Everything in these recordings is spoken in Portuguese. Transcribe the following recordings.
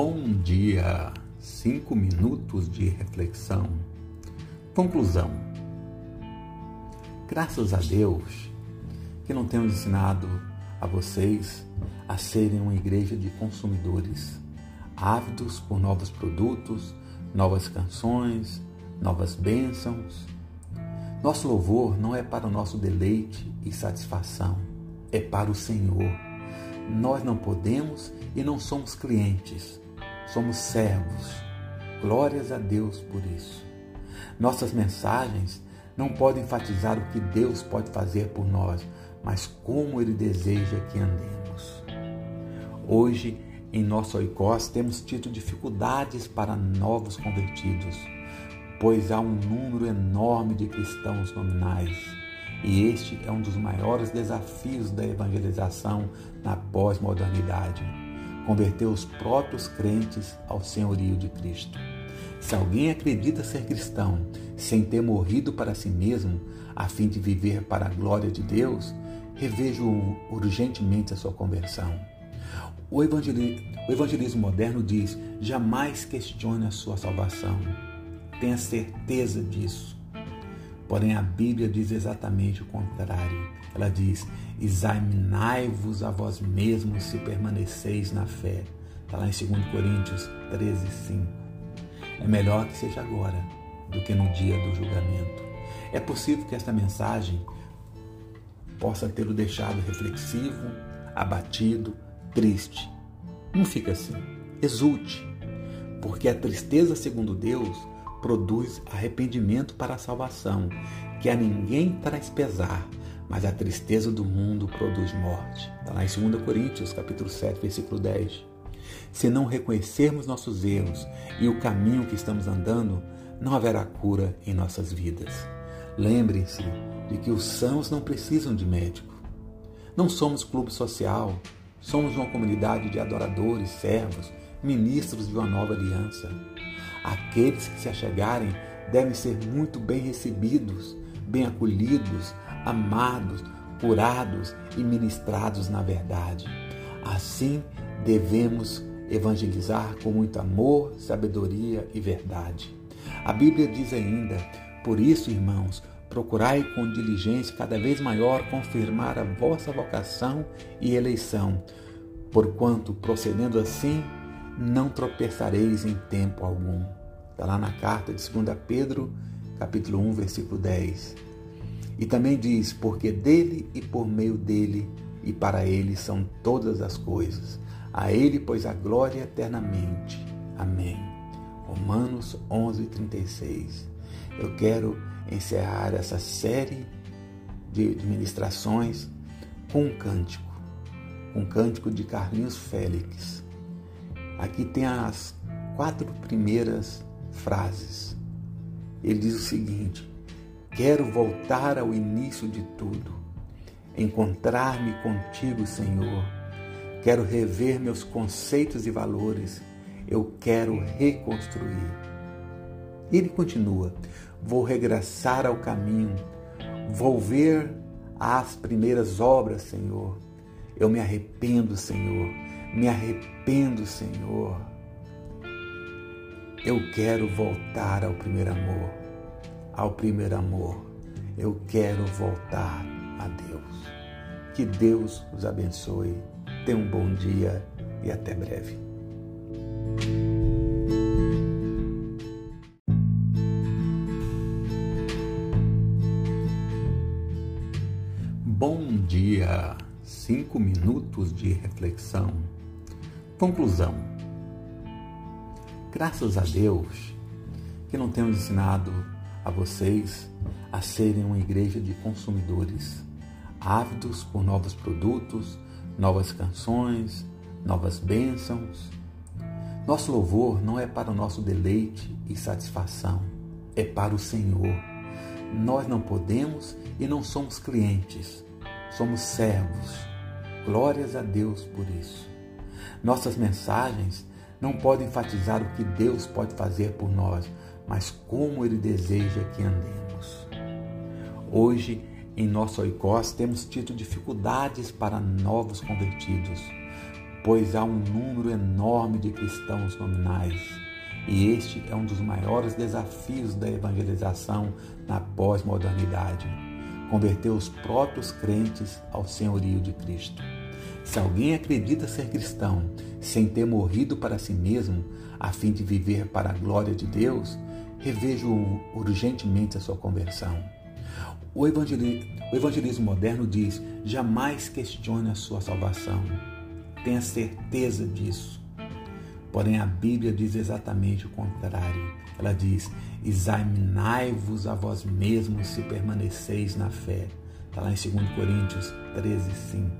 Bom dia! Cinco minutos de reflexão. Conclusão. Graças a Deus que não temos ensinado a vocês a serem uma igreja de consumidores, ávidos por novos produtos, novas canções, novas bênçãos. Nosso louvor não é para o nosso deleite e satisfação, é para o Senhor. Nós não podemos e não somos clientes, somos servos. Glórias a Deus por isso. Nossas mensagens não podem enfatizar o que Deus pode fazer por nós, mas como Ele deseja que andemos. Hoje, em nosso oicós, temos tido dificuldades para novos convertidos, pois há um número enorme de cristãos nominais. E este é um dos maiores desafios da evangelização na pós-modernidade converter os próprios crentes ao senhorio de Cristo. Se alguém acredita ser cristão sem ter morrido para si mesmo, a fim de viver para a glória de Deus, reveja urgentemente a sua conversão. O evangelismo, o evangelismo moderno diz: jamais questione a sua salvação. Tenha certeza disso. Porém, a Bíblia diz exatamente o contrário. Ela diz: examinai-vos a vós mesmos se permaneceis na fé. Está lá em 2 Coríntios 13, 5. É melhor que seja agora do que no dia do julgamento. É possível que esta mensagem possa tê-lo deixado reflexivo, abatido, triste. Não fica assim. Exulte, porque a tristeza, segundo Deus, produz arrependimento para a salvação, que a ninguém traz pesar, mas a tristeza do mundo produz morte. Está lá em 2 Coríntios, capítulo 7, versículo 10. Se não reconhecermos nossos erros e o caminho que estamos andando, não haverá cura em nossas vidas. Lembrem-se de que os sãos não precisam de médico. Não somos clube social, somos uma comunidade de adoradores, servos, ministros de uma nova aliança. Aqueles que se achegarem devem ser muito bem recebidos, bem acolhidos, amados, curados e ministrados na verdade. Assim devemos evangelizar com muito amor, sabedoria e verdade. A Bíblia diz ainda: Por isso, irmãos, procurai com diligência cada vez maior confirmar a vossa vocação e eleição, porquanto, procedendo assim, não tropeçareis em tempo algum. Está lá na carta de 2 Pedro, capítulo 1, versículo 10. E também diz: Porque dele e por meio dele e para ele são todas as coisas. A ele, pois, a glória eternamente. Amém. Romanos 11, 36. Eu quero encerrar essa série de ministrações com um cântico, um cântico de Carlinhos Félix. Aqui tem as quatro primeiras frases. Ele diz o seguinte: Quero voltar ao início de tudo, encontrar-me contigo, Senhor. Quero rever meus conceitos e valores. Eu quero reconstruir. Ele continua: Vou regressar ao caminho, volver às primeiras obras, Senhor. Eu me arrependo, Senhor me arrependo, Senhor. Eu quero voltar ao primeiro amor, ao primeiro amor. Eu quero voltar a Deus. Que Deus os abençoe. Tenha um bom dia e até breve. Bom dia! Cinco minutos de reflexão Conclusão. Graças a Deus que não temos ensinado a vocês a serem uma igreja de consumidores, ávidos por novos produtos, novas canções, novas bênçãos. Nosso louvor não é para o nosso deleite e satisfação, é para o Senhor. Nós não podemos e não somos clientes, somos servos. Glórias a Deus por isso. Nossas mensagens não podem enfatizar o que Deus pode fazer por nós, mas como Ele deseja que andemos. Hoje, em nosso oicós, temos tido dificuldades para novos convertidos, pois há um número enorme de cristãos nominais. E este é um dos maiores desafios da evangelização na pós-modernidade converter os próprios crentes ao senhorio de Cristo. Se alguém acredita ser cristão sem ter morrido para si mesmo, a fim de viver para a glória de Deus, revejo urgentemente a sua conversão. O evangelismo, moderno diz: jamais questione a sua salvação. Tenha certeza disso. Porém, a Bíblia diz exatamente o contrário. Ela diz: examinai-vos a vós mesmos se permaneceis na fé. Está lá em 2 Coríntios 13, 5.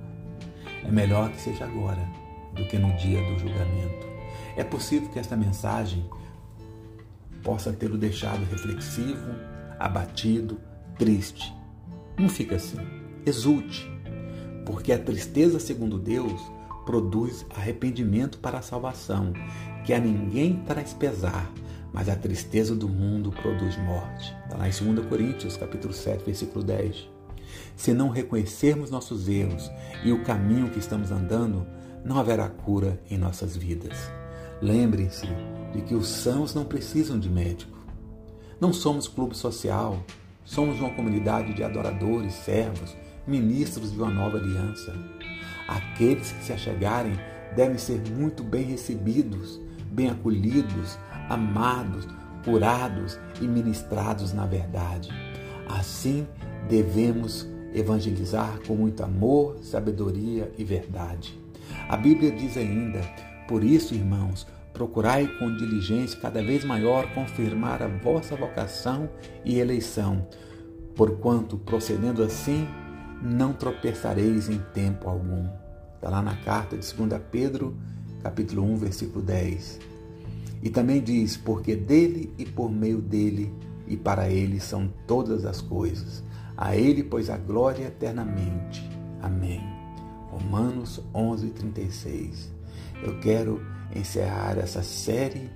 É melhor que seja agora do que no dia do julgamento. É possível que esta mensagem possa tê-lo deixado reflexivo, abatido, triste. Não fica assim. Exulte, porque a tristeza, segundo Deus, produz arrependimento para a salvação, que a ninguém traz pesar, mas a tristeza do mundo produz morte. Está lá em 2 Coríntios, capítulo 7, versículo 10. Se não reconhecermos nossos erros e o caminho que estamos andando, não haverá cura em nossas vidas. Lembrem-se de que os sãos não precisam de médico. Não somos clube social, somos uma comunidade de adoradores, servos, ministros de uma nova aliança. Aqueles que se achegarem devem ser muito bem recebidos, bem acolhidos, amados, curados e ministrados na verdade. Assim devemos evangelizar com muito amor, sabedoria e verdade. A Bíblia diz ainda: Por isso, irmãos, procurai com diligência cada vez maior confirmar a vossa vocação e eleição, porquanto, procedendo assim, não tropeçareis em tempo algum. Está lá na carta de 2 Pedro, capítulo 1, versículo 10. E também diz: Porque dele e por meio dele e para ele são todas as coisas. A ele, pois, a glória eternamente. Amém. Romanos 11, 36. Eu quero encerrar essa série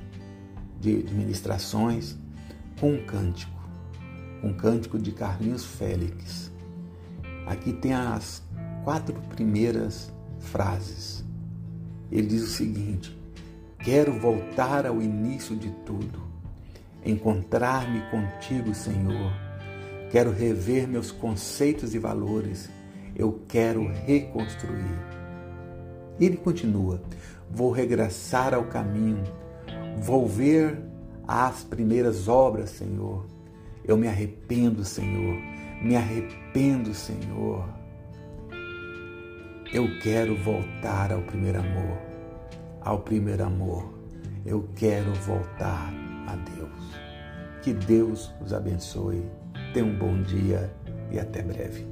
de ministrações com um cântico, um cântico de Carlinhos Félix. Aqui tem as quatro primeiras frases. Ele diz o seguinte: Quero voltar ao início de tudo, encontrar-me contigo, Senhor. Quero rever meus conceitos e valores. Eu quero reconstruir. Ele continua: Vou regressar ao caminho, vou ver as primeiras obras, Senhor. Eu me arrependo, Senhor. Me arrependo, Senhor. Eu quero voltar ao primeiro amor ao primeiro amor. Eu quero voltar a Deus. Que Deus os abençoe. Tenha um bom dia e até breve.